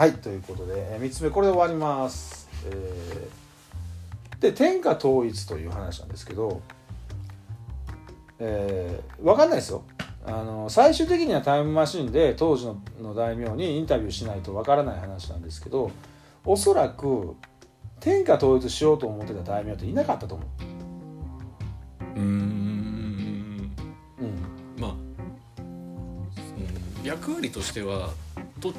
はいということで、え3つ目これで終わります、えーで天下統一という話なんですけど、えー、分かんないですよ。あの最終的にはタイムマシンで当時のの大名にインタビューしないと分からない話なんですけどおそらく天下統一しようと思ってた大名っていなかったと思う。ーん。う、うん、まあ、うん役割としては土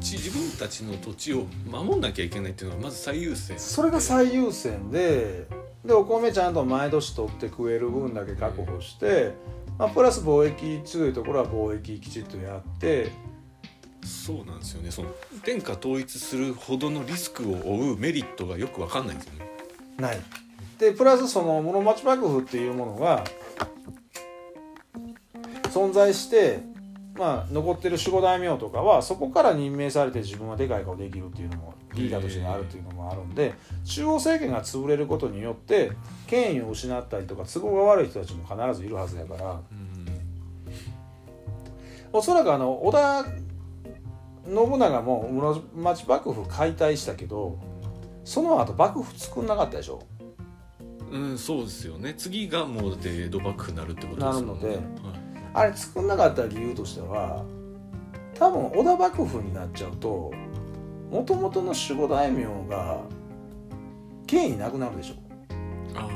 地自分たちの土地を守んなきゃいけないっていうのがまず最優先。それが最優先ででお米ちゃんと毎年取って食える分だけ確保して、まあ、プラス貿易強いところは貿易きちっとやって。そうなんですよね。その天下統一するほどのリスクを負うメリットがよくわかんないんですよね。ない。でプラスその室町幕府っていうものが存在して、まあ、残ってる守護大名とかはそこから任命されて自分はでかい顔できるっていうのもリーダーとしてあるっていうのもあるんで中央政権が潰れることによって権威を失ったりとか都合が悪い人たちも必ずいるはずやから。うんおそらくあの織田信長も室町幕府解体したけどその後幕府作んなかったでしょ。うん、そうですよね。次がもうだって江戸幕府になるってことですもんね。なるのではいあれ作んなかった理由としては多分織田幕府になっちゃうともともとの守護大名が権威なくなるでしょ。あ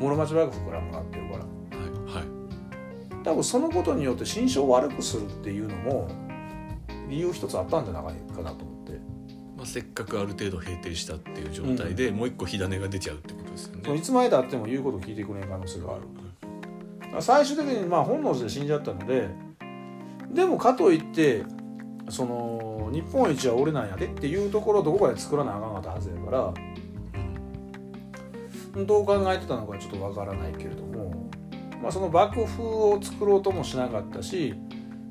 室町幕府からもらってるから。あはいはい。多分そのことによって心象を悪くするっていうのも理由一つあったんじゃないかなと思って。まあ、せっかくある程度平定したっていう状態で、もう一個火種が出ちゃうってことですよね。いつまでたっても言うことを聞いてくれない可能性がある最終的にまあ本能寺で死んじゃったのででもかといってその日本一は俺なんやでっていうところをどこかで作らなあかんかったはずやからどう考えてたのかちょっとわからないけれども、まあ、その幕府を作ろうともしなかったし、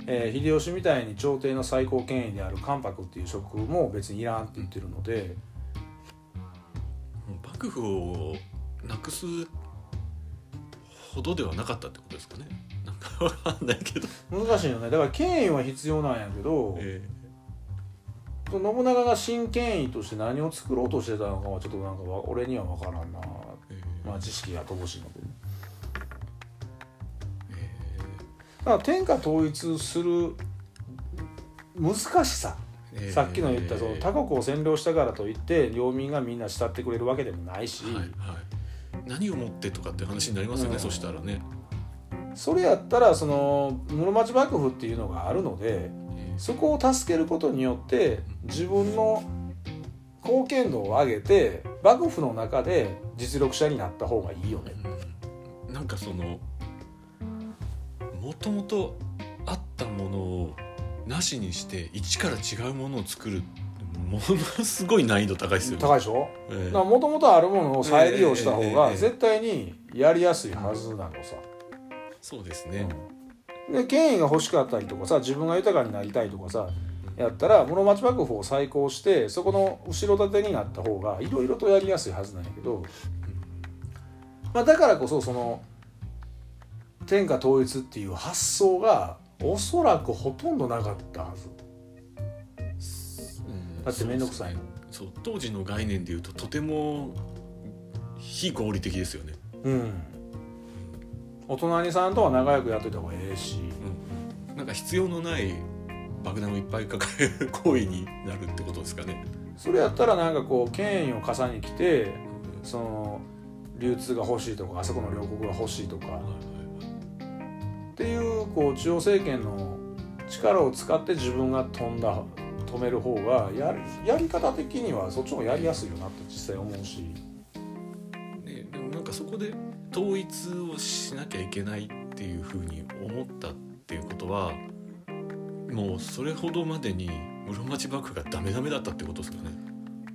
えー秀吉みたいに朝廷の最高権威である関白っていう職も別にいらんって言ってるので幕府をなくすほどではなかったってことですかね。なんか わかんないけど、難しいよね。だから権威は必要なんやけど、え信長が新権威として何を作ろうとしてたのかはちょっとなんかわ俺には分からんな。ーえ。ーまあ知識が乏しいのでえだから天下統一する難しさ、ーさっきの言ったそのえー他国を占領したからといって領民がみんな慕ってくれるわけでもないし、はいはい、何をもってとかって話になりますよね、うん。そしたらね、それやったらその室町幕府っていうのがあるのでえーそこを助けることによって自分の貢献度を上げて幕府の中で実力者になった方がいいよね。うん。なんかそのもともとあったものをなしにして一から違うものを作るものすごい難易度高いですよね。高いでしょ？ええ。もともとあるものを再利用した方が絶対にやりやすいはずなのさ、そうですね。で権威が欲しかったりとかさ自分が豊かになりたいとかさやったら室町幕府を再興してそこの後ろ盾になった方がいろいろとやりやすいはずなんやけど、まあ、だからこそその天下統一っていう発想がおそらくほとんどなかったはず。うんだって面倒くさいのそう当時の概念でいうととても非合理的ですよね。うん。お隣さんとは仲良くやっといた方がええし。うん。なんか必要のない爆弾をいっぱい抱える行為になるってことですかね。それやったらなんかこう権威を重ねに来てその流通が欲しいとかあそこの両国が欲しいとか。っていうこう中央政権の力を使って自分が飛んだ止める方がやりやり方的にはそっちの方がやりやすいよなって実際思うし。ね、でもなんかそこで統一をしなきゃいけないっていうふうに思ったっていうことはもうそれほどまでに室町幕府がダメダメだったってことですかね。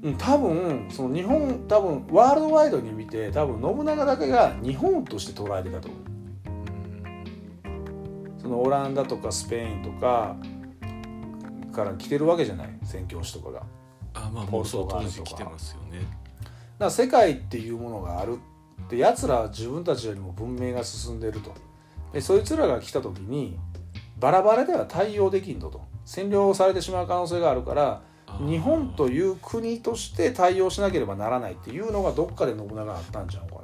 うん多分その日本多分ワールドワイドに見て多分信長だけが日本として捉えてたと思う。そのオランダとかスペインとかから来てるわけじゃない宣教師とかが。あまあもうそう当時来てますよね。だから世界っていうものがあるってやつらは自分たちよりも文明が進んでると。でそいつらが来た時にバラバラでは対応できんとと。占領されてしまう可能性があるから日本という国として対応しなければならないっていうのがどっかで信長があったんちゃうか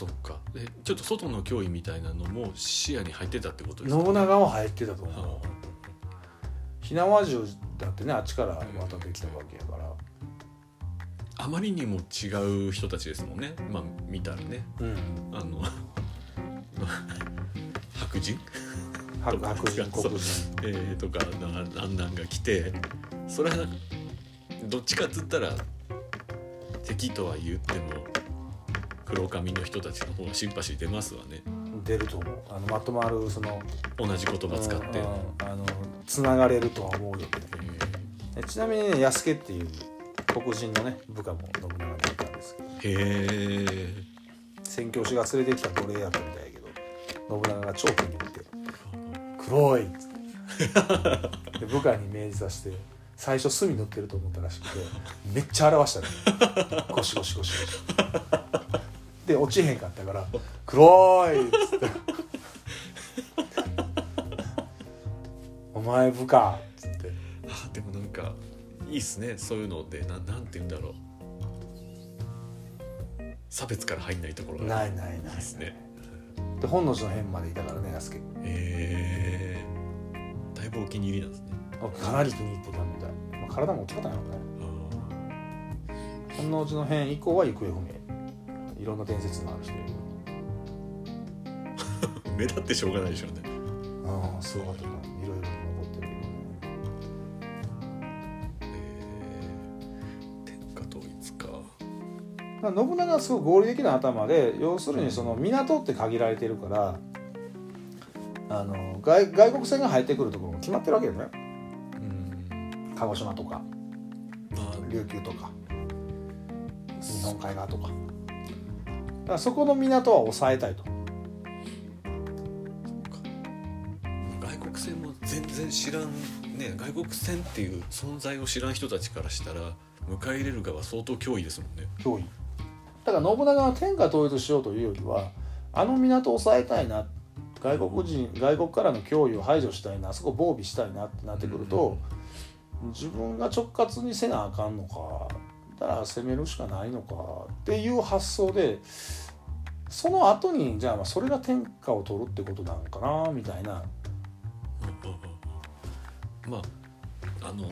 そっかえちょっと外の脅威みたいなのも視野に入ってたってことですか？信長も入ってたと思あう。火縄銃だってねあっちから渡ってきたわけやから。あまりにも違う人たちですもんねまあ見たらねうん。あの白人、白白人黒人。えーとかなあんなんが来てそれはどっちかっつったら敵とは言っても黒髪の人たちの方がシンパシー出ますわね。出ると思う。あのまとまるその同じ言葉使って、うんうんあのつながれるとは思うよ。ええちなみにね安家っていう黒人のね部下も信長にいたんですけど。ーへえ。宣教師が連れてきた奴隷やったみたいやけど信長が超気に入って「黒い!」っつって。で部下に命じさせて最初墨塗ってると思ったらしくてめっちゃ表したね。ゴシゴシゴシゴシで落ちへんかったから「黒い!」っつって「お前部下!」っつって。あでもなんかいいっすね。そういうのでななんて言うんだろう。差別から入んないところが。ないないないですね。で本能寺の変までいたからね安家へえ。だいぶお気に入りなんですね。かなり気に入ってたみたい、まあ、体も大きかったんやろね。本能寺の変以降は行方不明いろんな伝説のある人いる目立ってしょうがないでしょうね。ああすごかっいろいろ残ってるけどね。えー天下統一か。まあ信長はすごい合理的な頭で要するにその港って限られてるからあの外外国船が入ってくるところも決まってるわけよね。うん。鹿児島とかまあ琉球とか日本海側とか。だからそこの港は抑えたいと。外国船も全然知らんね外国船っていう存在を知らん人たちからしたら迎え入れる側相当脅威ですもんね。脅威。だから信長は天下統一しようというよりはあの港を抑えたいな外国人外国からの脅威を排除したいなあそこ防備したいなってなってくると、自分が直轄にせなあかんのかだから攻めるしかないのかっていう発想でその後にじゃあまあそれが天下を取るってことなのかなみたいな。まああの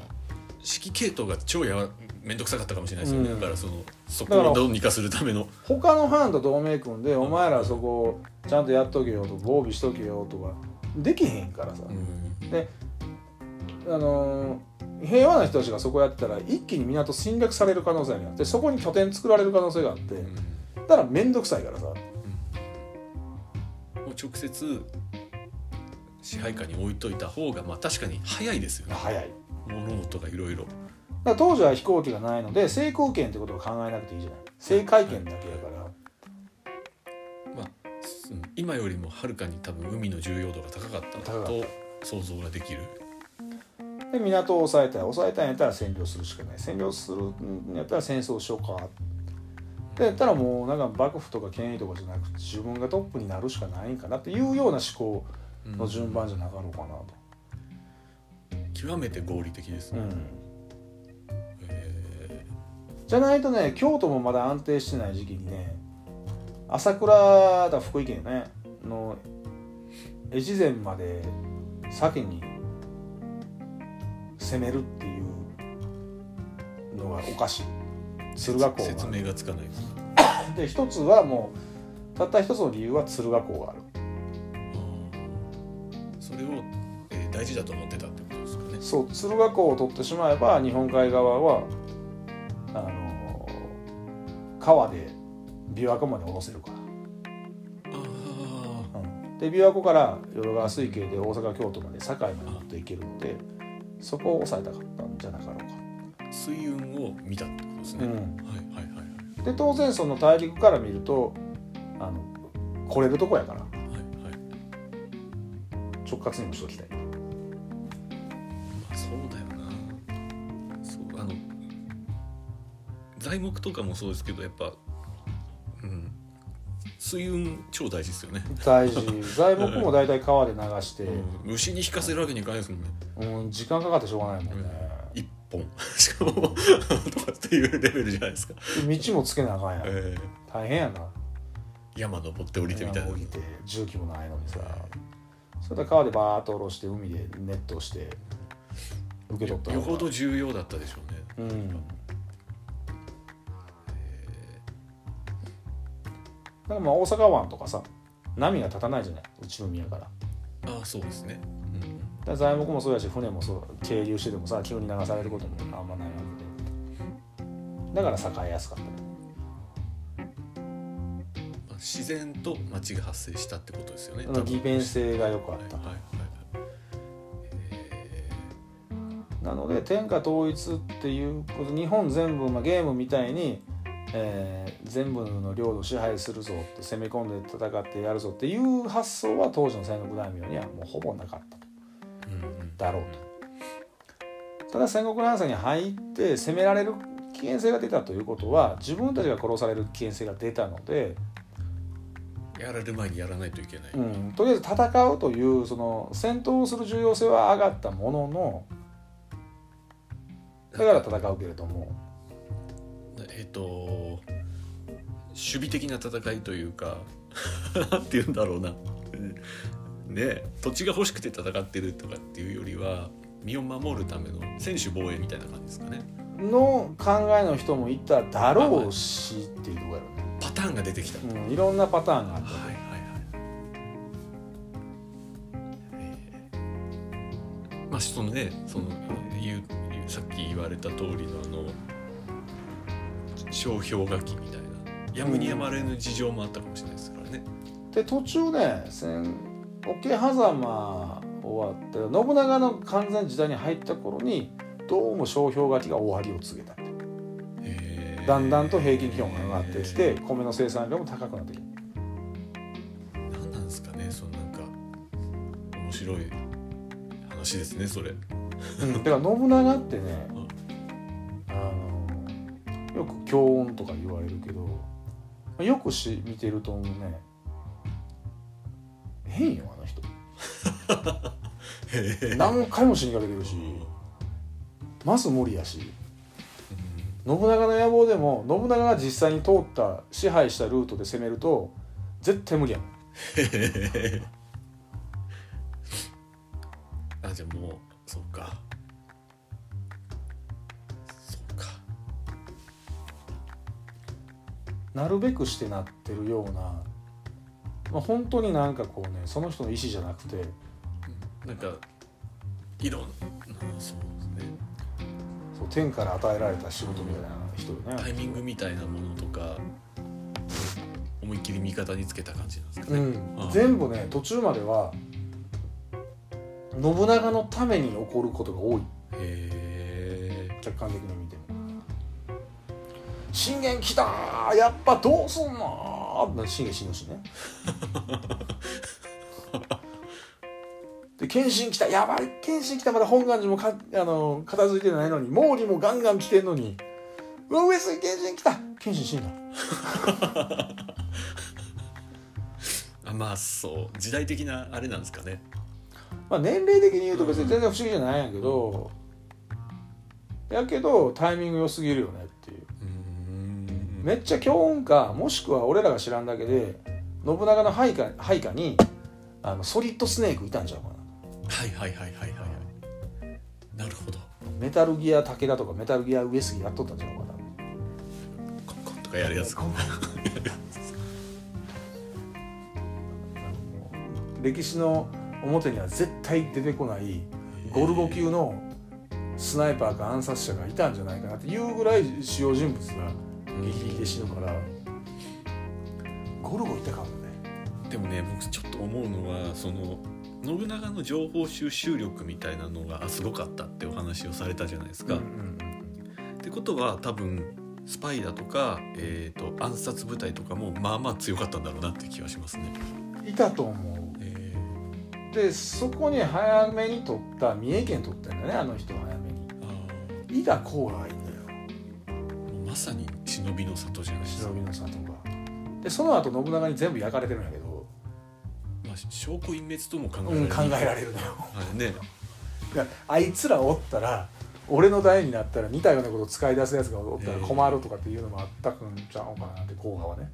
指揮系統が超やわ面倒くさかったかもしれないですよね、うん。だからそのそこをどうにかするための。他の藩と同盟組んでお前らそこちゃんとやっとけよと防備しとけよとかできへんからさ、うん。であのー平和な人たちがそこやってたら一気に港侵略される可能性があってそこに拠点作られる可能性があってだから面倒くさいからさ。もう直接支配下に置いといた方がまあ確かに早いですよね。早い。物事がいろいろ当時は飛行機がないので制空権ってことを考えなくていいじゃない。制海権だけやから。まあ、うん今よりもはるかに多分海の重要度が高かったと想像ができるで港を抑えたい抑えたいんやったら占領するしかない。占領するんやったら戦争しようか。でやったらもうなんか幕府とか権威とかじゃなくて自分がトップになるしかないんかなっていうような思考の順番じゃなかろうかなと。極めて合理的ですね、うん。えじゃないとね京都もまだ安定してない時期にね朝倉だ福井県ねの越前まで先に攻めるっていうのがおかしい。ー敦賀港説が明がつかない。で一つはもうたった一つの理由は敦賀港がある。それを、えー大事だと思ってたってことですかね。そう敦賀港を取ってしまえば日本海側はあの川で琵琶湖まで下ろせるから。あうん。で琵琶湖から淀川水系で大阪京都まで堺まで持っていけるのでそこを抑えたかったんじゃなかろうか、あ水運を見たってことですね、うん。はいはいはいで当然その大陸から見るとあの来れるとこやから。はいはい。直轄にもしときたい。まあそうだよな。そうあの材木とかもそうですけどやっぱうん。水運超大事ですよね、大事。材木も大体川で流して、うん。牛に引かせるわけにいかないですもんねうん、時間かかってしょうがないもんね、一本。しかもとかっていうレベルじゃないですか、で道もつけなあかんやん、え大変やな。ー山登って降りてみたいな。降りて重機もないのにさ。それで川でバーッと下ろして海でネットして受け取ったよほど重要だったでしょうね。うん。だからまあ大阪湾とかさ波が立たないじゃない。内海やから。ああそうですね、ら材木もそうやし船もそう係留しててもさ急に流されることもあんまないわけで。だから栄えやすかった自然と町が発生したってことですよね。利便性がよくあった。はいはいはいえなので天下統一っていうこと日本全部、まあ、ゲームみたいに、えー全部の領土を支配するぞって攻め込んで戦ってやるぞっていう発想は当時の戦国大名にはもうほぼなかっただろうと。ただ戦国乱世に入って攻められる危険性が出たということは自分たちが殺される危険性が出たので、やられる前にやらないといけない、うん、とりあえず戦うというその戦闘をする重要性は上がったもののだから戦うけれども。えっ、と守備的な戦いというか なんて言うんだろうなねえ土地が欲しくて戦ってるとかっていうよりは身を守るための専守防衛みたいな感じですかね。の考えの人もいただろうしっていうところやろね、パターンが出てきた、うん、いろんなパターンがあった。はいはいはい。えーまあそのねその言うさっき言われた通りのあの商標書きみたいなやむにやまれぬ事情もあったかもしれないですからね、で途中ね戦桶狭間終わって信長の完全時代に入った頃にどうも商標書きが終わりを告げた。へーだんだんと平均気温が上がってきて米の生産量も高くなってきて何なんですかねそのなんか面白い話ですねそれ。うん、だから信長ってねあのよく強音とか言われるけどよくし見てると思うね変よあの人。何回も死にかけてるしまず無理やし。信長の野望でも信長が実際に通った支配したルートで攻めると絶対無理やもん。あじゃあもうそうか。そうか。なるべくしてなってるような、まあ、本当になんかこうねその人の意思じゃなくてなんかいろんなそうですね。そう天から与えられた仕事みたいな人よね。タイミングみたいなものとか思いっきり味方につけた感じなんですかね、うん。全部ね途中までは信長のために起こることが多い。へえ客観的に見ても「信玄来たーやっぱどうすんの?」って信玄死ぬしねで謙信来たやばい謙信来たまだ本願寺もかあの片付いてないのに毛利もガンガン来てんのに「うわ上杉謙信来た謙信死んだ」あまあそう時代的なあれなんですかねまあ年齢的に言うと別に全然不思議じゃないんやけど、やけどタイミング良すぎるよねめっちゃ強運かもしくは俺らが知らんだけで信長の配下配下にあのソリッドスネークいたんちゃうかな。はいはいはいはいはいはい。なるほど。メタルギア武田とかメタルギア上杉やっとったんちゃうかな。コンコンとかやるやつか。歴史の表には絶対出てこないゴルゴ級のスナイパーか暗殺者がいたんじゃないかなっていうぐらい主要人物が激撃で死ぬからゴルゴいたかもね。でもね僕ちょっと思うのはその信長の情報収集力みたいなのがすごかったってお話をされたじゃないですか。うんうんってことは多分スパイだとか、えー、と暗殺部隊とかもまあまあ強かったんだろうなって気はしますね。いたと思う。えでそこに早めに取った三重県取ったんだねあの人は早めに。伊賀甲賀がいいんだよ。まさに忍びの里じゃないですか。忍。びの里が。でその後信長に全部焼かれてるんやけど、まあ、証拠隠滅とも考えられる、うん、考えられるのよ。はいね。だからあいつらおったら俺の代になったら似たようなことを使い出すやつがおったら困るとかっていうのもあったんちゃうかなって甲賀はね。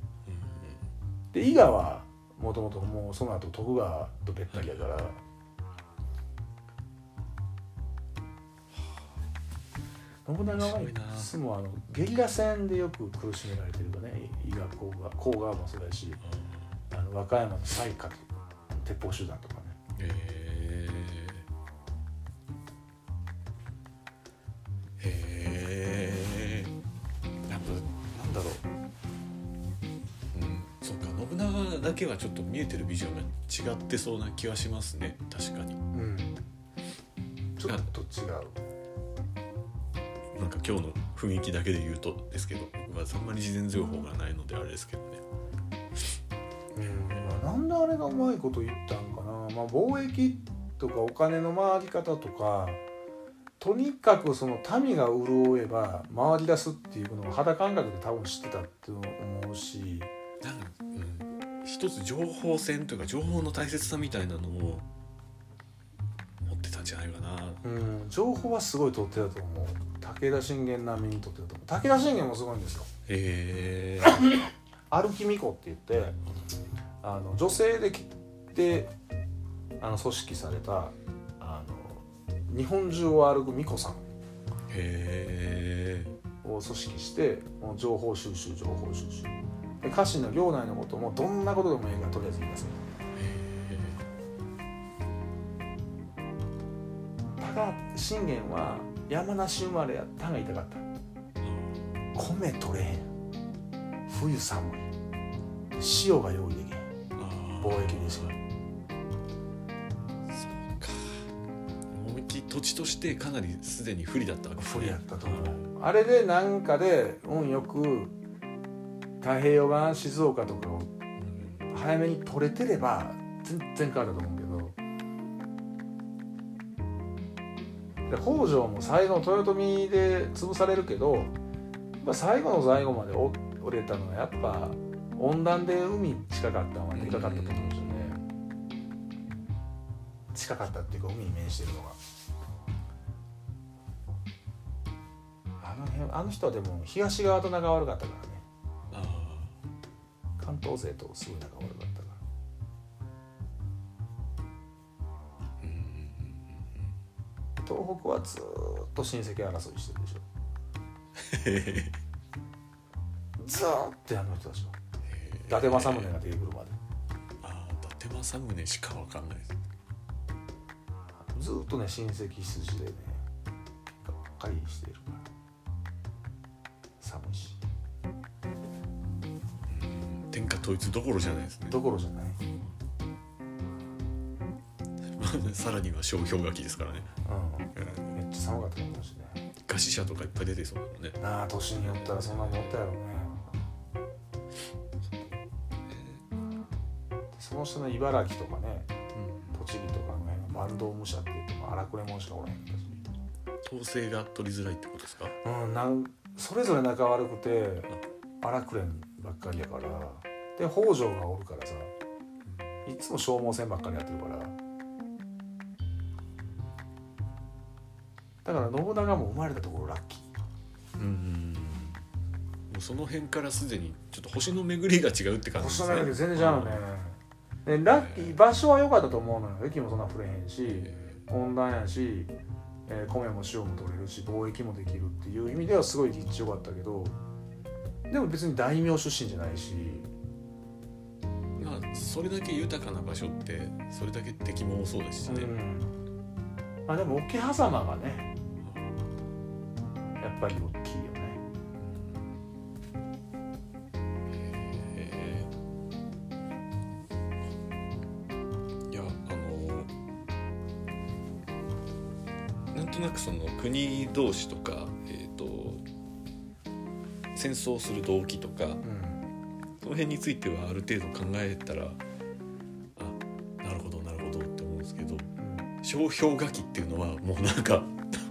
で伊賀はもともともうその後徳川とべったりやから信長はいつもあのゲリラ戦でよく苦しめられてるよね伊賀甲賀甲賀もそうだしあの和歌山の西華鉄砲集団とかね。へえへえやっぱなんだろう。うんそうか信長だけはちょっと見えてるビジョンが違ってそうな気はしますね。確かに。うん。ちょっと違うなんか今日の雰囲気だけで言うとですけど僕はあんまり事前情報がないのであれですけどね。うんなんであれがうまいこと言ったんかな、まあ、貿易とかお金の回り方とかとにかくその民が潤えば回り出すっていうのを肌感覚で多分知ってたって思うし。なんか、うん、一つ情報戦というか情報の大切さみたいなのを持ってたんじゃないかなうん。情報はすごい取ってたと思う。武田信玄並みに取ってたと思う。武田信玄もすごいんですよ。へえ。歩き巫女って言ってあの女性できてあの組織されたあの日本中を歩く巫女さん。へえ。を組織してもう情報収集情報収集。で家臣の領内のこともどんなことでもいいからとりあえず言いなさい信玄は山梨生まれやったんが痛かった。米取れへん。冬寒い。塩が用意できへん。貿易ですよそうか。思いっきり土地としてかなりすでに不利だったわけです不利やったと思う。あれでなんかで運よく太平洋岸静岡とかをうん。早めに取れてれば全然変わると思うけどで北条も最後豊臣で潰されるけど最後の最後までお折れたのはやっぱ温暖で海近かったのはでかかったと思うんですよね。近かったっていうか海に面してるのが。あの辺あの人はでも東側と仲悪かったからね。あ。関東勢とすごい仲悪かった東北はずーっと親戚争いしてるでしょ。へ ずーっとあの人でしょえ伊達政宗が出てくるまで。ああ伊達政宗しかわかんないです。ずーっとね親戚筋でねがっかりしてるから。寒いし。うん天下統一どころじゃないですね。どころじゃない。さらには小氷河期ですからね、うん寒かったと思うしね。餓死者とかいっぱい出てそうだもんね。なあ年によったらそんなもんおったやろうね。その人の茨城とかね栃木とかの辺は坂東武者って言っても荒くれ者しかおらへんかったし統制が取りづらいってことですか？うん、なんそれぞれ仲悪くて荒くれんばっかりやから。で北条がおるからさいつも消耗戦ばっかりやってるからだから信長も生まれたところラッキー。うんもうその辺からすでにちょっと星の巡りが違うって感じですね。星の目だけ全然違うのね。でラッキー場所は良かったと思うのよ。駅もそんな触れへんしえ温暖やし、えー米も塩も取れるし貿易もできるっていう意味ではすごい立地良かったけどでも別に大名出身じゃないし。ーまあそれだけ豊かな場所ってそれだけ敵も多そうですしね、うん。まあでも桶狭間がねぱり大きいよね。えー。いやあのなんとなくその国同士とか、えー、と戦争する動機とかうん。その辺についてはある程度考えたらあなるほどなるほどって思うんですけど小氷河期っていうのはもうなんか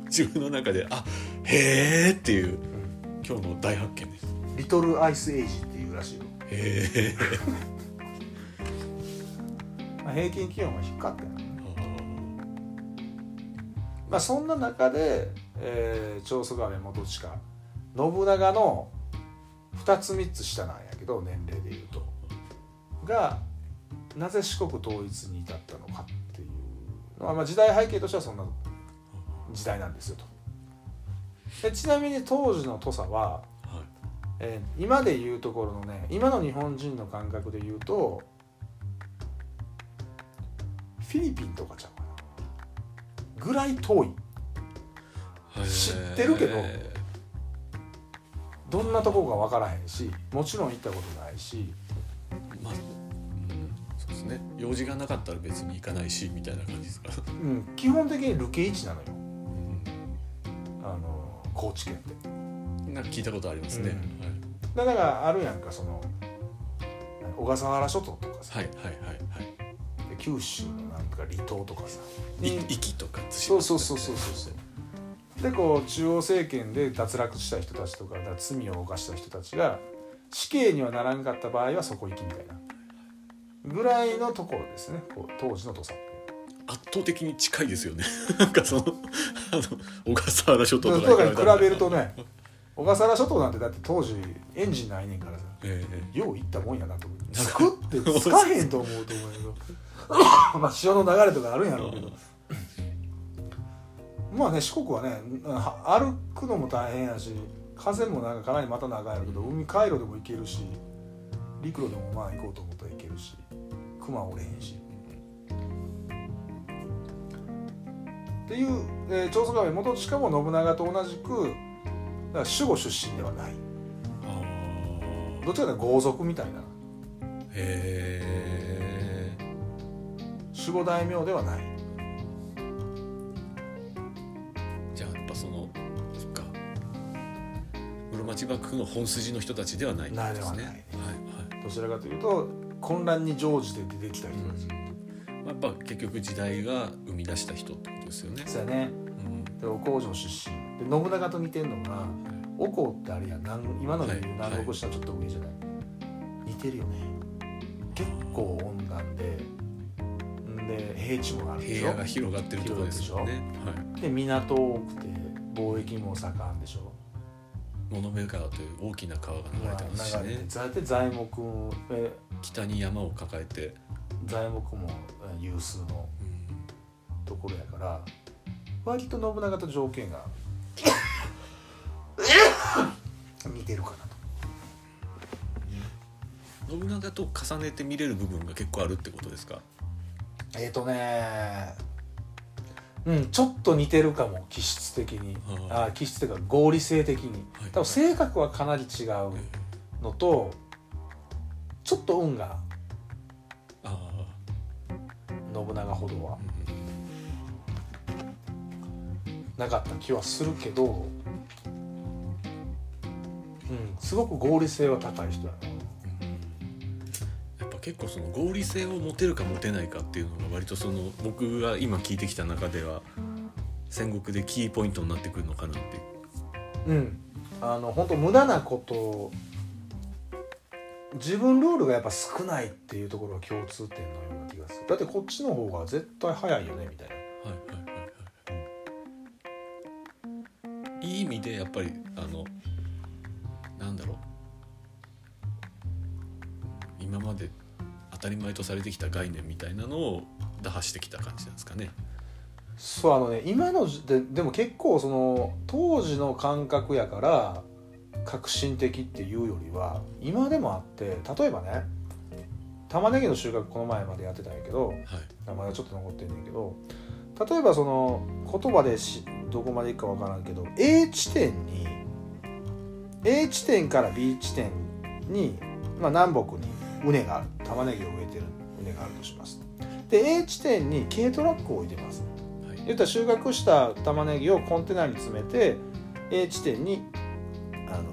自分の中であへーっていううん。今日の大発見です。リトルアイスエイジっていうらしいよへえ まあ、平均気温は低かったよ。ねまあそんな中で、えー、長宗我部元親。信長の2つ3つ下なんやけど年齢でいうと。がなぜ四国統一に至ったのかっていうのは、まあ、時代背景としてはそんな時代なんですよとでちなみに当時の土佐は、はい。えー今でいうところのね今の日本人の感覚で言うとフィリピンとかちゃうかな。ぐらい遠い。知ってるけどへどんなとこか分からへんしもちろん行ったことないし。ーまあ、うん、そうですね。用事がなかったら別に行かないしみたいな感じですか、うん、基本的に流刑地なのよ高知県ってなんか聞いたことありますね、うん。だからあるやんかその小笠原諸島とかさ、はい、はいはいはい。九州のなんとか離島とかさ。壱岐とかそうそうそうそうそうそう。でこう中央政権で脱落した人たちとか罪を犯した人たちが死刑にはならんかった場合はそこ行きみたいな。ぐらいのところですね。こう当時の土佐。って圧倒的に近いですよね。なんかそのあの小笠原諸島ととかかに比べるとね小笠原諸島なんてだって当時エンジンないねんからさええよう行ったもんやなと思って作ってつかへんと思うと思うけど。まあ潮の流れとかあるんやろうけど。まあね四国はねは歩くのも大変やし風もなんかかなりまた長いやろうけど海回路でも行けるし陸路でもまあ行こうと思ったら行けるし熊おれへんしっていう、えー、長宗我部元親も信長と同じく守護出身ではない。あどっちかというと豪族みたいな。ーへえ守護大名ではない。じゃあやっぱそのそっか。室町幕府の本筋の人たちではないってことですね。ないではない。はいどちらかというと混乱に乗じて出てきた人たち、はいまあやっぱ結局時代が生み出した人ってことですよね。そうやね。うん。でお工場出身。で信長と似てんのがおこってあれやん。南今ので言うはい。南国したちょっと上じゃない、似てるよね。結構温暖でんで平地もあるでしょ？平野が広がってるところですよね。はい。で港多くて貿易も盛んでしょ？物部川という大きな川が流れてますしね。流れて材木北に山を抱えて、材木もえ有数のうん。ところやから割と信長と条件が似てるかなと。信長と重ねて見れる部分が結構あるってことですか？えっ、とねうんちょっと似てるかも気質的に。ああ気質というか合理性的に。はい。多分性格はかなり違うのとちょっと運があ信長ほどは。あ、なかった気はするけどうんすごく合理性は高い人やな。やっぱ結構その合理性を持てるか持てないかっていうのが割とその僕が今聞いてきた中では戦国でキーポイントになってくるのかなって。うん。あの本当無駄なこと自分ルールがやっぱ少ないっていうところが共通点のよがす。るだってこっちの方が絶対早いよねみたいな。はいはいはいはい。いい意味でやっぱりあのなんだろう。今まで当たり前とされてきた概念みたいなのを打破してきた感じなんですかね。そうあのね今の時ででも結構その当時の感覚やから革新的っていうよりは今でもあって例えばね玉ねぎの収穫この前までやってたんやけどはい。まだちょっと残ってんねんけど例えばその言葉でしどこまでいくかわからんけど A 地点に A 地点から B 地点に、まあ、南北に畝がある。玉ねぎを植えてる畝があるとします。で A 地点に軽トラックを置いてます。はい。言ったら収穫した玉ねぎをコンテナに詰めて A 地点にあの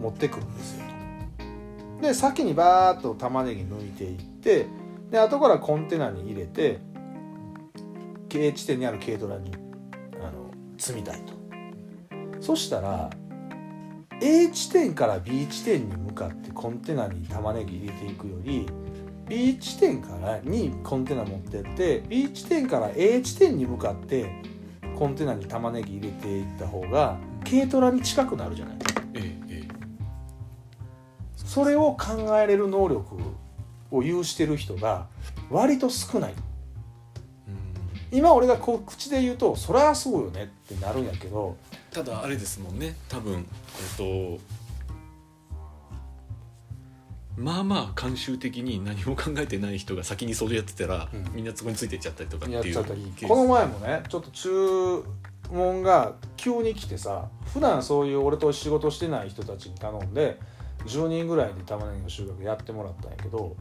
持ってくるんですよ。とで先にバーッと玉ねぎ抜いていってで後からコンテナに入れて A 地点にある軽トラにあの積みたいと。そしたら A 地点から B 地点に向かってコンテナに玉ねぎ入れていくより B 地点からにコンテナ持ってって B 地点から A 地点に向かってコンテナに玉ねぎ入れていった方が軽トラに近くなるじゃないえええ。それを考えれる能力を有してる人が割と少ない。え今俺がこう口で言うとそりゃそうよねってなるんやけど。ただあれですもんね。多分えっとまあまあ慣習的に何も考えてない人が先にそれやってたら、うん。みんなそこについていっちゃったりとかっていうこの前もねちょっと注文が急に来てさ普段そういう俺と仕事してない人たちに頼んで10人ぐらいで玉ねぎの収穫やってもらったんやけど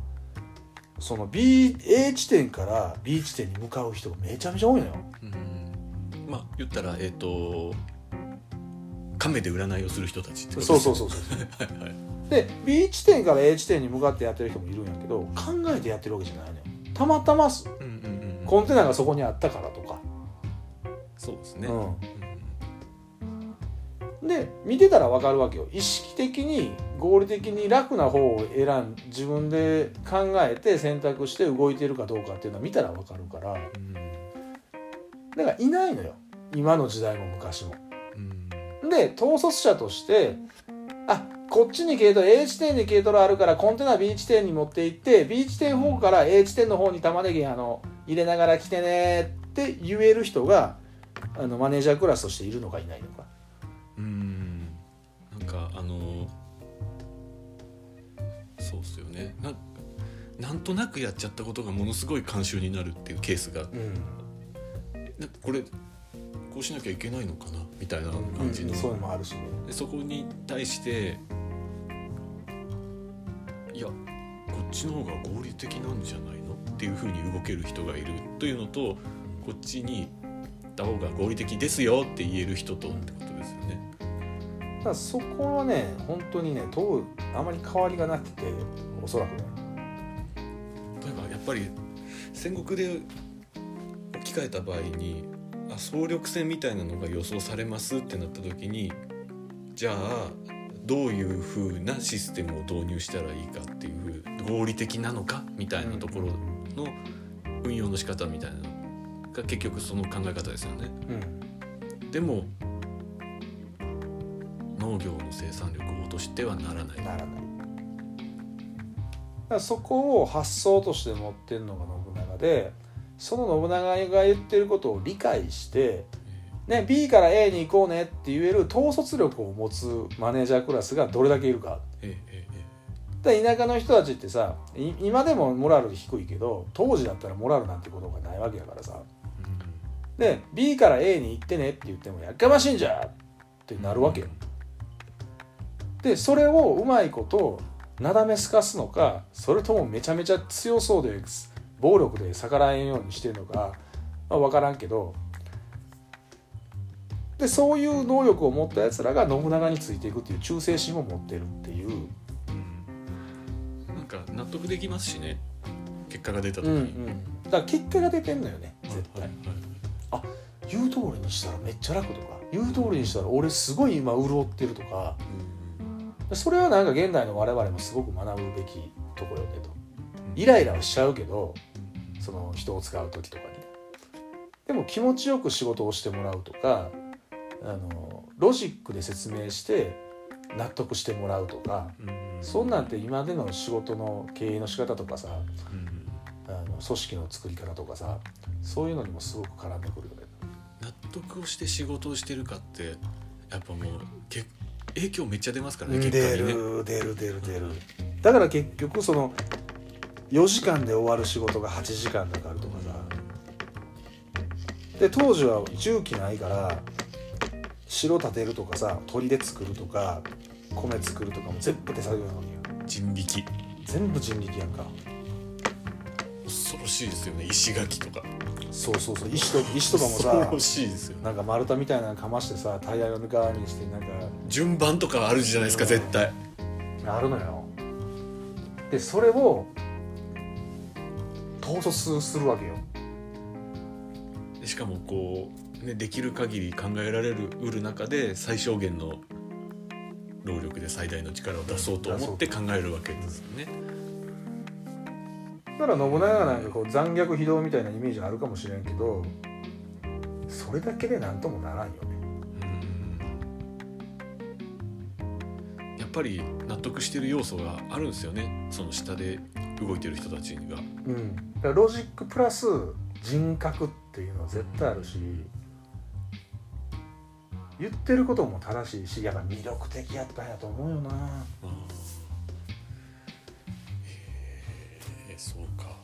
その B A 地点から B 地点に向かう人がめちゃめちゃ多いのよ。うん。まあ言ったらえっ、と亀で占いをする人たちってことそうそうそうそうはいはいで B 地点から A 地点に向かってやってる人もいるんやけど考えてやってるわけじゃないのよ。たまたます。うんうんうんコンテナがそこにあったからとか、そうですね、ううんん、で見てたら分かるわけよ。意識的に合理的に楽な方を選ん自分で考えて選択して動いてるかどうかっていうのは見たら分かるから。うん。だからいないのよ。今の時代も昔も。うん。で統率者としてあこっちに軽トラ A 地点に軽トラあるからコンテナ B 地点に持って行って B 地点方から A 地点の方に玉ねぎあの入れながら来てねって言える人があのマネージャークラスとしているのかいないのか。うん。なんかあのそうっすよね。ななんとなくやっちゃったことがものすごい慣習になるっていうケースがうん。なこれこうしなきゃいけないのかな？みたいな感じの、うん。そういうのもあるしね。でそこに対していやこっちの方が合理的なんじゃないの？っていうふうに動ける人がいるというのとこっちに行った方が合理的ですよって言える人とってこと。だそこはね本当にね当あまり変わりがなくておそらくね。例えばやっぱり戦国で置き換えた場合にあ総力戦みたいなのが予想されますってなった時にじゃあどういう風なシステムを導入したらいいかっていう合理的なのかみたいなところの運用の仕方みたいなのが結局その考え方ですよね。うんでも農業の生産力を落としてはならない。ならない。だからそこを発想として持ってるのが信長でその信長が言ってることを理解して、ね、B から A に行こうねって言える統率力を持つマネージャークラスがどれだけいるか。田舎の人たちってさい今でもモラル低いけど当時だったらモラルなんてことがないわけだからさ。で B から A に行ってねって言ってもやかましいんじゃってなるわけよでそれをうまいことなだめすかすのかそれともめちゃめちゃ強そうで暴力で逆らえんようにしてるのか、まあ、分からんけど。でそういう能力を持ったやつらが信長についていくっていう忠誠心を持ってるっていう、うん。なんか納得できますしね。結果が出た時うんうに。ん、だから結果が出てんのよね絶対、はいはい。言う通りにしたらめっちゃ楽とか。言う通りにしたら俺すごい今潤ってるとかそれはなんか現代の我々もすごく学ぶべきところよねと。イライラはしちゃうけどその人を使う時とかに。でも気持ちよく仕事をしてもらうとかあのロジックで説明して納得してもらうとかうん。そんなんて今での仕事の経営の仕方とかさうん。あの組織の作り方とかさそういうのにもすごく絡んでくるよね。納得をして仕事をしてるかってやっぱもうけ影響めっちゃ出ますからね結果出にね。る出る出る出る。だから結局その4時間で終わる仕事が8時間かかるとかさ。で当時は重機ないから城建てるとかさ砦作るとか米作るとかも全部手作業なのに人力。全部人力やんか。恐ろしいですよね石垣とかそうそうそう。石と石とかも恐さろしいですよ。なんか丸太みたいなのかましてさタイヤの側にしてなんか。順番とかあるじゃないですか絶対。あるのよ。でそれを統率するわけよ。でしかもこう、ね、できる限り考えられるうる中で最小限の労力で最大の力を出そうと思って考えるわけですよね。だから信長なんかこう残虐非道みたいなイメージあるかもしれんけどそれだけでなんともならんよね。うん。やっぱり納得してる要素があるんですよね。その下で動いてる人たちには。うん。だからロジックプラス人格っていうのは絶対あるし言ってることも正しいしやっぱ魅力的やったんやと思うよな。へえ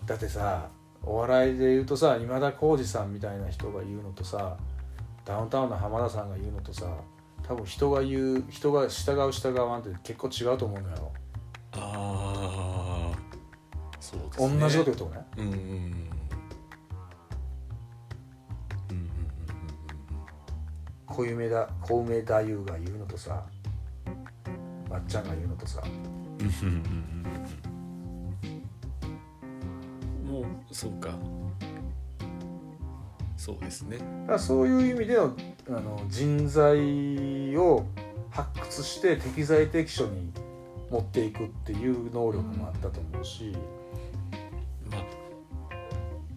だってさお笑いで言うとさ今田耕司さんみたいな人が言うのとさダウンタウンの浜田さんが言うのとさ多分人が言う人が従う従わんって結構違うと思うのよ、ああそうですね。同じこと言うとね。うんうんうんうんうんうん。小梅田小梅太夫が言うのとさまっちゃんが言うのとさ。うんうんうんうんうんもうそうか。そうですね。だからそういう意味でのあの人材を発掘して適材適所に持っていくっていう能力もあったと思うし、ま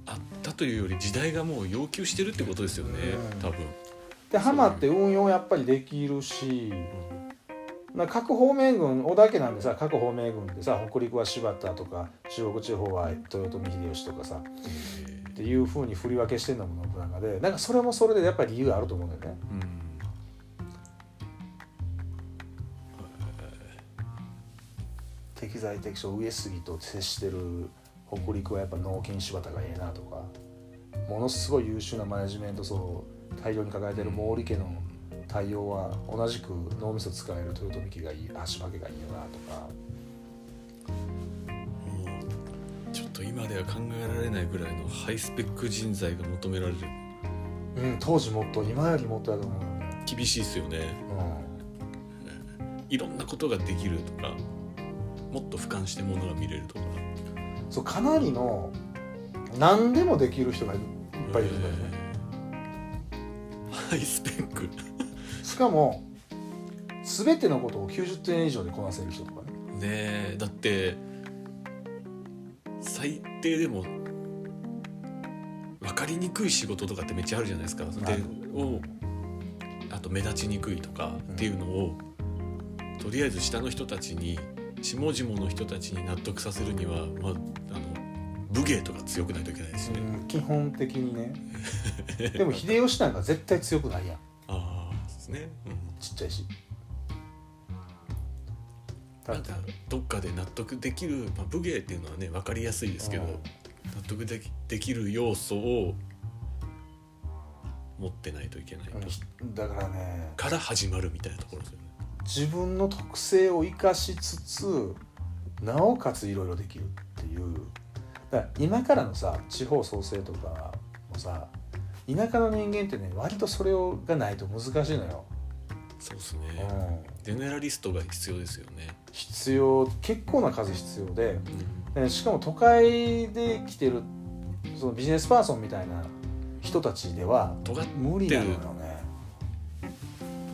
ああったというより時代がもう要求してるってことですよねうん。多分。で浜って運用やっぱりできるし。な各方面軍織田家なんでさ各方面軍でさ北陸は柴田とか中国地方は豊臣秀吉とかさえっていうふうに振り分けしてんのも信長でなんかそれもそれでやっぱり理由あると思うんだよね。ーうん適材適所上杉と接してる北陸はやっぱ脳筋柴田がええなとかものすごい優秀なマネジメント層を大量に抱えてる毛利家の対応は同じく脳みそ使える豊臣家がいい足場家がいいよなとか。ちょっと今では考えられないぐらいのハイスペック人材が求められる。うん当時もっと今よりもっとやと思う厳しいですよね。ういろんなことができるとかもっと俯瞰してものが見れるとか。ん、そうかなりの何でもできる人がいっぱいいるんだよね、えーハイスペック。しかも全てのことを90点以上でこなせる人とかね。ねえだって最低でも分かりにくい仕事とかってめっちゃあるじゃないですか。でをあと目立ちにくいとかっていうのを、とりあえず下の人たちに下々の人たちに納得させるには、まあ、あの武芸とか強くないといけないですよね。うん基本的にね。でも秀吉なんか絶対強くないやんですね。うん。ちっちゃいし。だってまたどっかで納得できる、まあ、武芸っていうのはね分かりやすいですけど、うん。納得できできる要素を持ってないといけないだからねから始まるみたいなところですよね。自分の特性を生かしつつなおかついろいろできるっていう。だから今からのさ地方創生とかもさ田舎の人間ってね割とそれをがないと難しいのよ、そうですうね、ん、ゼネラリストが必要ですよね。必要結構な数必要でうん。でしかも都会で来てるそのビジネスパーソンみたいな人たちでは無理なのよね。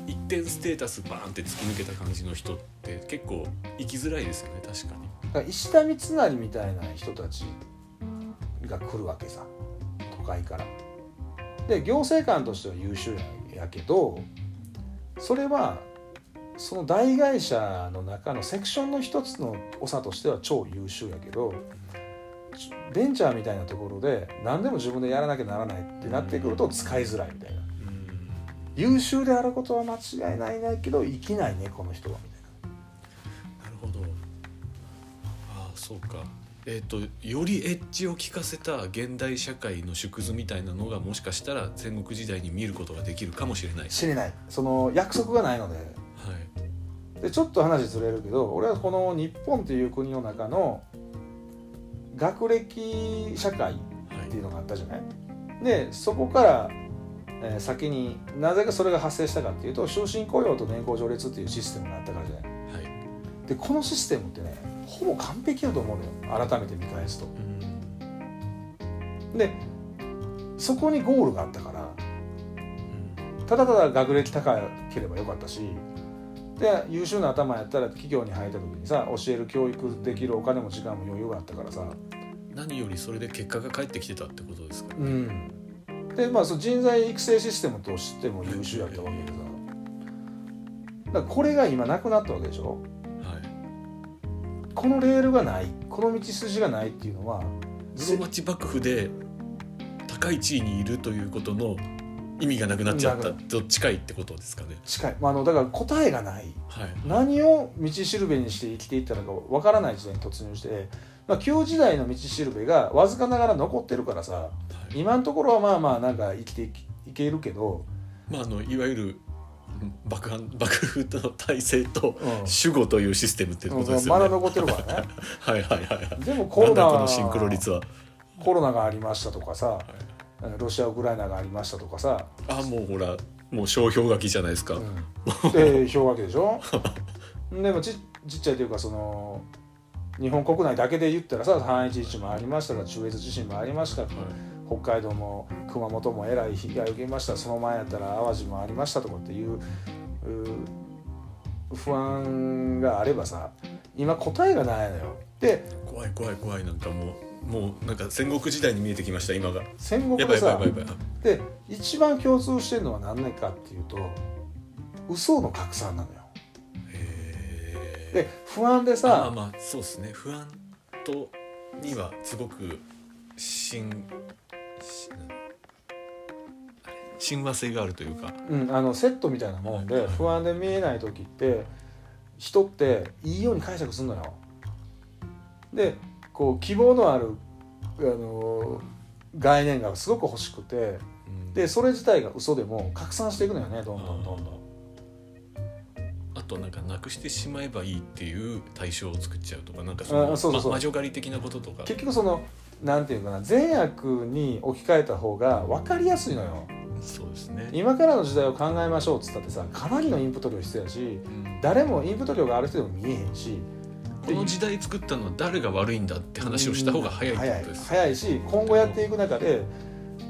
一点ステータスバーンって突き抜けた感じの人って結構生きづらいですよね確かに。だから石田三成みたいな人たちが来るわけさ。都会から。で行政官としては優秀やけどそれはその大会社の中のセクションの一つの長としては超優秀やけどベンチャーみたいなところで何でも自分でやらなきゃならないってなってくると使いづらいみたいな。うん。優秀であることは間違いないないけど生きないねこの人はみたいな。なるほど。ああそうかえっ、とよりエッジを効かせた現代社会の縮図みたいなのがもしかしたら戦国時代に見ることができるかもしれない。知れない。その約束がないので。はい。でちょっと話ずれるけど俺はこの日本という国の中の学歴社会はい。っていうのがあったじゃない？でそこから、えー先になぜかそれが発生したかっていうと終身雇用と年功序列っていうシステムがあったからじゃない？はい。でこのシステムってねほぼ完璧だと思うのよ。改めて見返すと。うん。でそこにゴールがあったからうんただただ学歴高ければよかったしで優秀な頭やったら企業に入った時にさ教える教育できるお金も時間も余裕があったからさ。何よりそれで結果が返ってきてたってことですか？ねうん。でまあその人材育成システムとしても優秀やったわけでさ。だからこれが今なくなったわけでしょ？はいこのレールがないこの道筋がないっていうのは室町幕府で高い地位にいるということの意味がなくなっちゃった。と近いってことですかね。近い、まあ、あのだから答えがない。はい。何を道しるべにして生きていったのかわからない時代に突入して、まあ、旧時代の道しるべがわずかながら残ってるからさはい。今のところはまあまあなんか生きていけるけど、まああのいわゆる幕藩幕府の体制とうん。守護というシステムってことですまだよね。残ってるからね。はいはいはいはい。でもコロナなんだこのシンクロ率は。コロナがありましたとかさロシア・ウクライナがありましたとかさ、あもうほらもう商標書きじゃないですか。うん、で 氷河期でしょ？でもちちっちゃいというかその日本国内だけで言ったらさ311もありましたが中越地震もありました北海道も熊本もえらい被害を受けました。その前やったら淡路もありましたとかっていうう不安があればさ今答えがないのよ。で怖い怖い怖いなんかもうもうなんか戦国時代に見えてきました今が。戦国でさいやばいやばいやばい。で一番共通してるのは何年かっていうと嘘の拡散なのよ。で不安でまあさまあそうですね。不安とにはすごく親しあれ親和性があるというか。うん、あのセットみたいなもんで不安で見えない時って人っていいように解釈するのよ。でこう希望のあるあの概念がすごく欲しくてうんでそれ自体が嘘でも拡散していくのよねどんどんどんどん。あとなんかなくしてしまえばいいっていう対象を作っちゃうとかなんかその魔女狩り的なこととか結局そのなんていうかな善悪に置き換えた方が分かりやすいのよ。そうですね、今からの時代を考えましょうっつったってさかなりのインプット量必要やしうん。誰もインプット量がある人でも見えへんし。この時代作ったのは誰が悪いんだって話をした方が早いってことです、早いし今後やっていく中で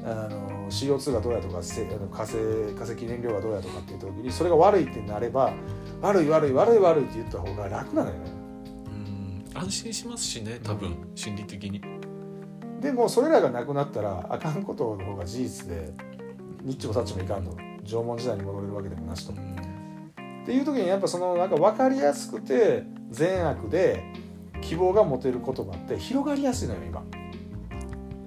あの CO2 がどうやとかせあの火星化石燃料がどうやとかっていう時にそれが悪いってなれば悪い悪い悪い悪いって言った方が楽なのよね。うん安心しますしね多分、心理的にでもそれらがなくなったらあかんことの方が事実でニッチもサッチもいかんと。縄文時代に戻れるわけでもなしと。うんっていう時にやっぱそのなんか分かりやすくて善悪で希望が持てる言葉って広がりやすいのよ今。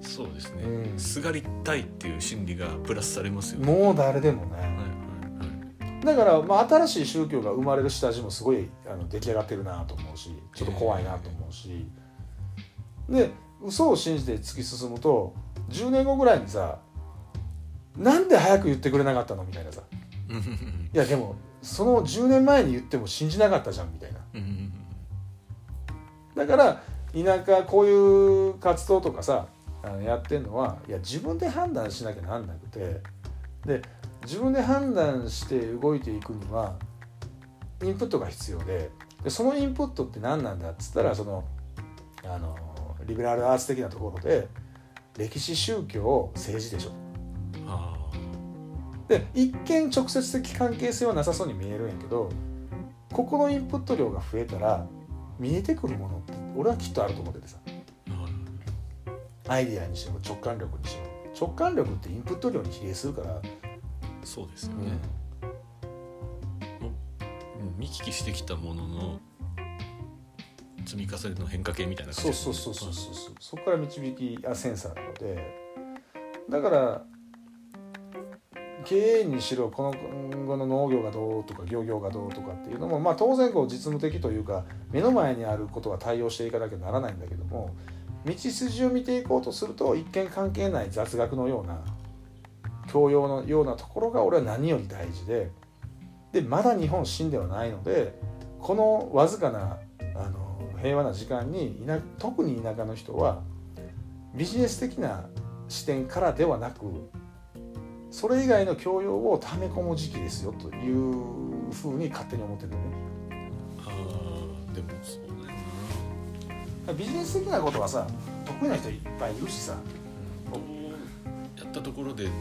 そうですね、うん。すがりたいっていう心理がプラスされますよね。もう誰でもね、はいはいはい。だから、まあ、新しい宗教が生まれる下地もすごいあの出来上がってるなと思うしちょっと怖いなと思うし。で嘘を信じて突き進むと10年後ぐらいにさなんで早く言ってくれなかったのみたいなさ。いやでもその10年前に言っても信じなかったじゃんみたいな。だから田舎こういう活動とかさあのやってるのはいや自分で判断しなきゃなんなくてで自分で判断して動いていくにはインプットが必要ででそのインプットって何なんだっつったらそのあのリベラルアーツ的なところで歴史宗教政治でしょ。あで一見直接的関係性はなさそうに見えるんやけどここのインプット量が増えたら見えてくるものって俺はきっとあると思っててさ。アイディアにしても直感力にしても直感力ってインプット量に比例するから、そうですよね、うん。うん見聞きしてきたものの積み重ねの変化系みたいな感じ。そうそうそうそうそう。そこから導きあセンサーなのでだから経営にしろこの今後の農業がどうとか漁業がどうとかっていうのも、まあ、当然こう実務的というか目の前にあることは対応していかなきゃならないんだけども道筋を見ていこうとすると一見関係ない雑学のような教養のようなところが俺は何より大事ででまだ日本死んではないのでこのわずかな平和な時間に田特に田舎の人はビジネス的な視点からではなくそれ以外の教養を溜め込む時期ですよというふうに勝手に思ってるよね。あーでもそうだよビジネス的なことはさ得意な人いっぱいいるしさ。なやったところでやっ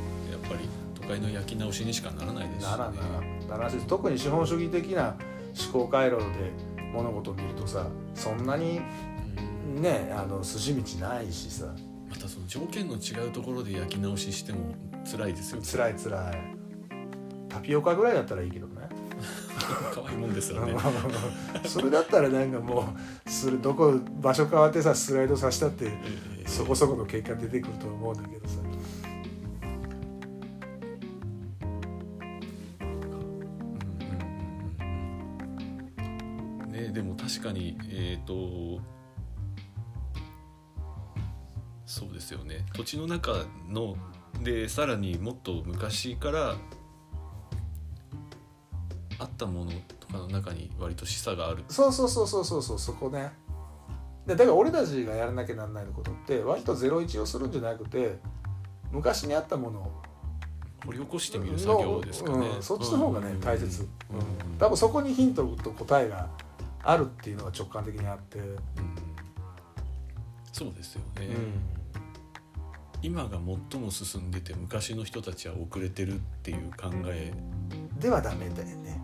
ぱり都会の焼き直しにしかならないですし、ね、ならならならし特に資本主義的な思考回路で物事を見るとさそんなにうん。ねあの筋道ないしさ。またその条件の違うところで焼き直ししても辛いですよね。辛い辛い。タピオカぐらいだったらいいけどね。可愛いもんですよね。それだったらなんかもうするどこ場所変わってさスライドさせたってえーそこそこの結果出てくると思うんだけどさ確かにえっ、とそうですよね。土地の中のでさらにもっと昔からあったものとかの中に割と示唆がある。そうそうそうそうそうそうそこね。でだから俺たちがやらなきゃなんないことって割とゼロ一をするんじゃなくて昔にあったもの。を掘り起こしてみる作業ですかね、うんそっちの方がね、うん。大切、うん。多分そこにヒントと答えがあるっていうのが直感的にあって、うん。そうですよね、うん。今が最も進んでて昔の人たちは遅れてるっていう考え。ではダメだよね。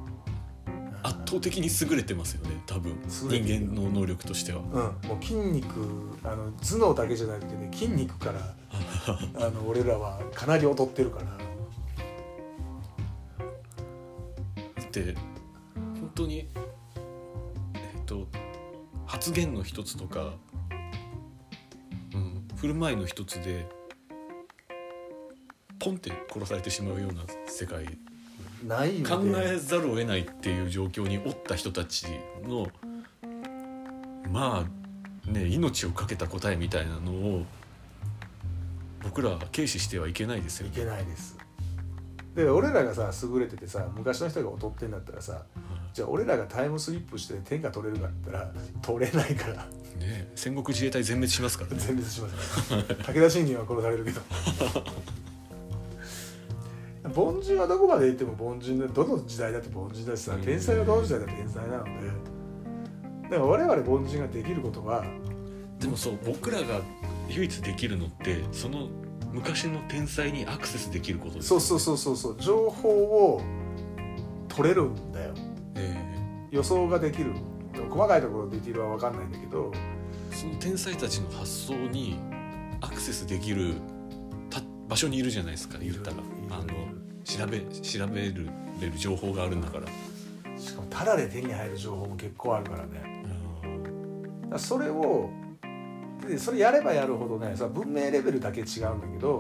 圧倒的に優れてますよね多分。人間の能力としては。うん、もう筋肉あの頭脳だけじゃなくてね筋肉から あの俺らはかなり劣ってるから。で本当にと発言の一つとか、うん、振る舞いの一つでポンって殺されてしまうような世界。ないよ考ねえざるを得ないっていう状況におった人たちのまあね命を懸けた答えみたいなのを僕らは軽視してはいけないですよね。いけないです。で俺らがさ優れててさ昔の人が劣ってんだったらさじゃあ俺らがタイムスリップして天下取れるかって言ったら取れないから。ね戦国自衛隊全滅しますからね。全滅しますね武田信玄は殺されるけど。凡人はどこまで行っても凡人でどの時代だって凡人だしさうん。天才はどの時代だって天才なので。だから我々凡人ができることはでもそう僕らが唯一できるのってその昔の天才にアクセスできることですそうそうそうそうそう。情報を取れるんだよえ予想ができる。細かいところディティールは分かんないんだけど。えその天才たちの発想にアクセスできるた場所にいるじゃないですか言ったら。あの調べ調べるれる情報があるんだから。しかもタダで手に入る情報も結構あるからね。だからそれをでそれやればやるほどねさ文明レベルだけ違うんだけど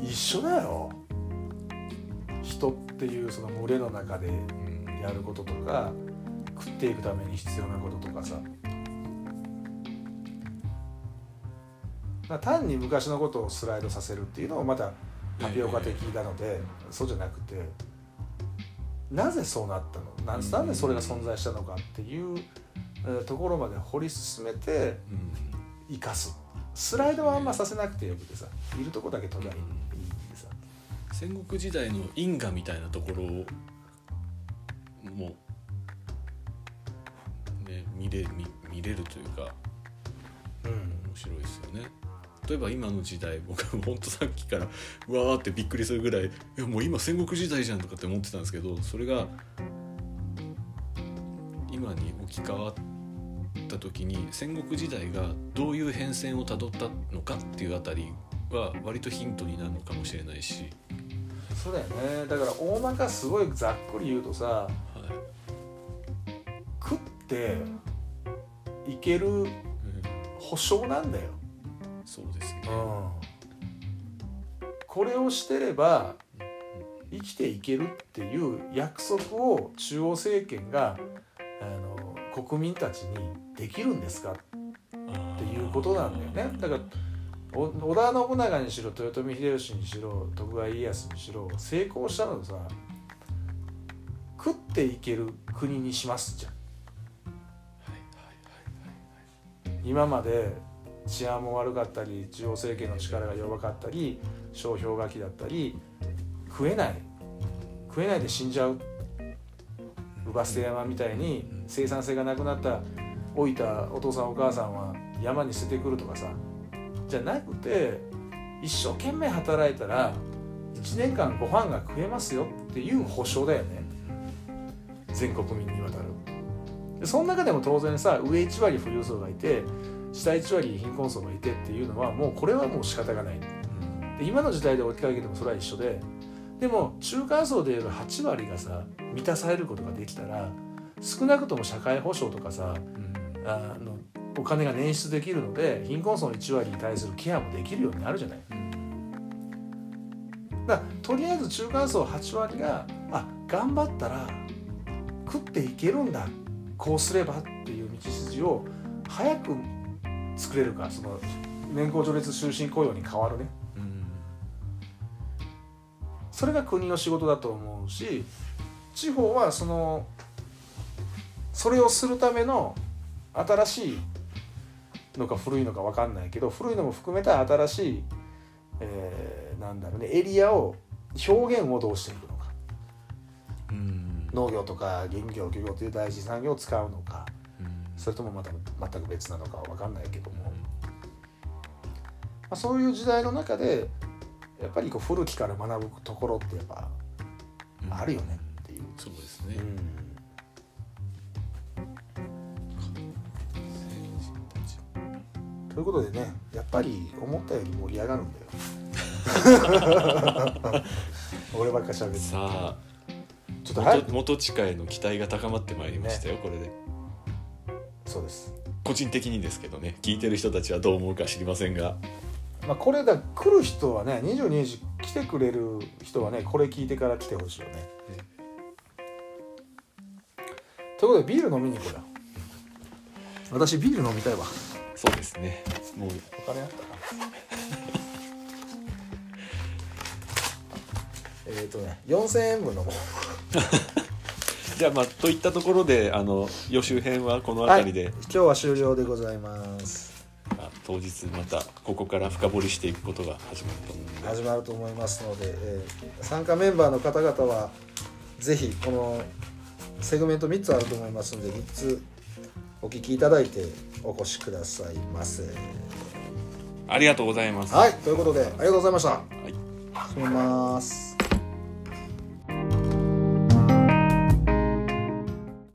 一緒だよ。人っていうその群れの中で。うんやることとか食っていくために必要なこととかさ。まあ単に昔のことをスライドさせるっていうのもまたタピオカ的なので、そうじゃなくてなぜそうなったの？なうん。なんでそれが存在したのかっていう、えーところまで掘り進めてうん。生かす。スライドはあんまさせなくてよくてさいるとこだけ取りゃいいんでさ。戦国時代の因果みたいなところをもうね見れ見見れるというかうん。面白いですよね。例えば今の時代僕は本当さっきからうわーってびっくりするぐらいいやもう今戦国時代じゃんとかって思ってたんですけどそれが今に置き換わった時に戦国時代がどういう変遷をたどったのかっていうあたりは割とヒントになるのかもしれないし、そうだよね。だから大まかすごいざっくり言うとさっていけるうん保証なんだよ、そうですね。これをしてれば生きていけるっていう約束を中央政権があの国民たちにできるんですかっていうことなんだよね。だからお織田信長にしろ豊臣秀吉にしろ徳川家康にしろ成功したのはさ食っていける国にしますじゃん今まで治安も悪かったり中央政権の力が弱かったり商標書きだったり食えない。食えないで死んじゃう。乳母捨て山みたいに生産性がなくなった老いたお父さんお母さんは山に捨ててくるとかさ。じゃなくて一生懸命働いたら1年間ご飯が食えますよっていう保証だよね。全国民にわたる。でその中でも当然さ上1割富裕層がいて下1割貧困層がいてっていうのはもうこれはもう仕方がない。で今の時代で置き換えてもそれは一緒ででも中間層でいう8割がさ満たされることができたら少なくとも社会保障とかさうん。あのお金が捻出できるので貧困層の1割に対するケアもできるようになるじゃない。だとりあえず中間層8割があ頑張ったら食っていけるんだこうすればっていう道筋を早く作れるかその年功序列終身雇用に変わるね。うんそれが国の仕事だと思うし地方はそのそれをするための新しいのか古いのか分かんないけど古いのも含めた新しい、えーなんだろうねエリアを表現をどうしていくのか。うん。農業とか林業漁業という大事産業を使うのかうん。それともまた全く別なのかは分かんないけども、まあ、そういう時代の中でやっぱりこう古きから学ぶところってやっぱうん。あるよねっていう。そうですね、うん。ということでねやっぱり思ったより盛り上がるんだよ。俺ばっかしゃべって。さあちょっと元元地下への期待が高まってまいりましたよ、これで。そうです。個人的にですけどね聞いてる人たちはどう思うか知りませんが。まあこれだ来る人はね22時来てくれる人はねこれ聞いてから来てほしいよね。ということでビール飲みに行こうよ私ビール飲みたいわ。そうですね。もうお金あったな？えっとね4000円分のも じゃあまあといったところであの予習編はこの辺りで、今日は終了でございます。まあ当日またここから深掘りしていくことが始まると思うので。始まると思いますので、えー参加メンバーの方々はぜひこのセグメント3つあると思いますので3つお聞きいただいてお越しくださいませ。ありがとうございます。はいということでありがとうございました。はい。閉めます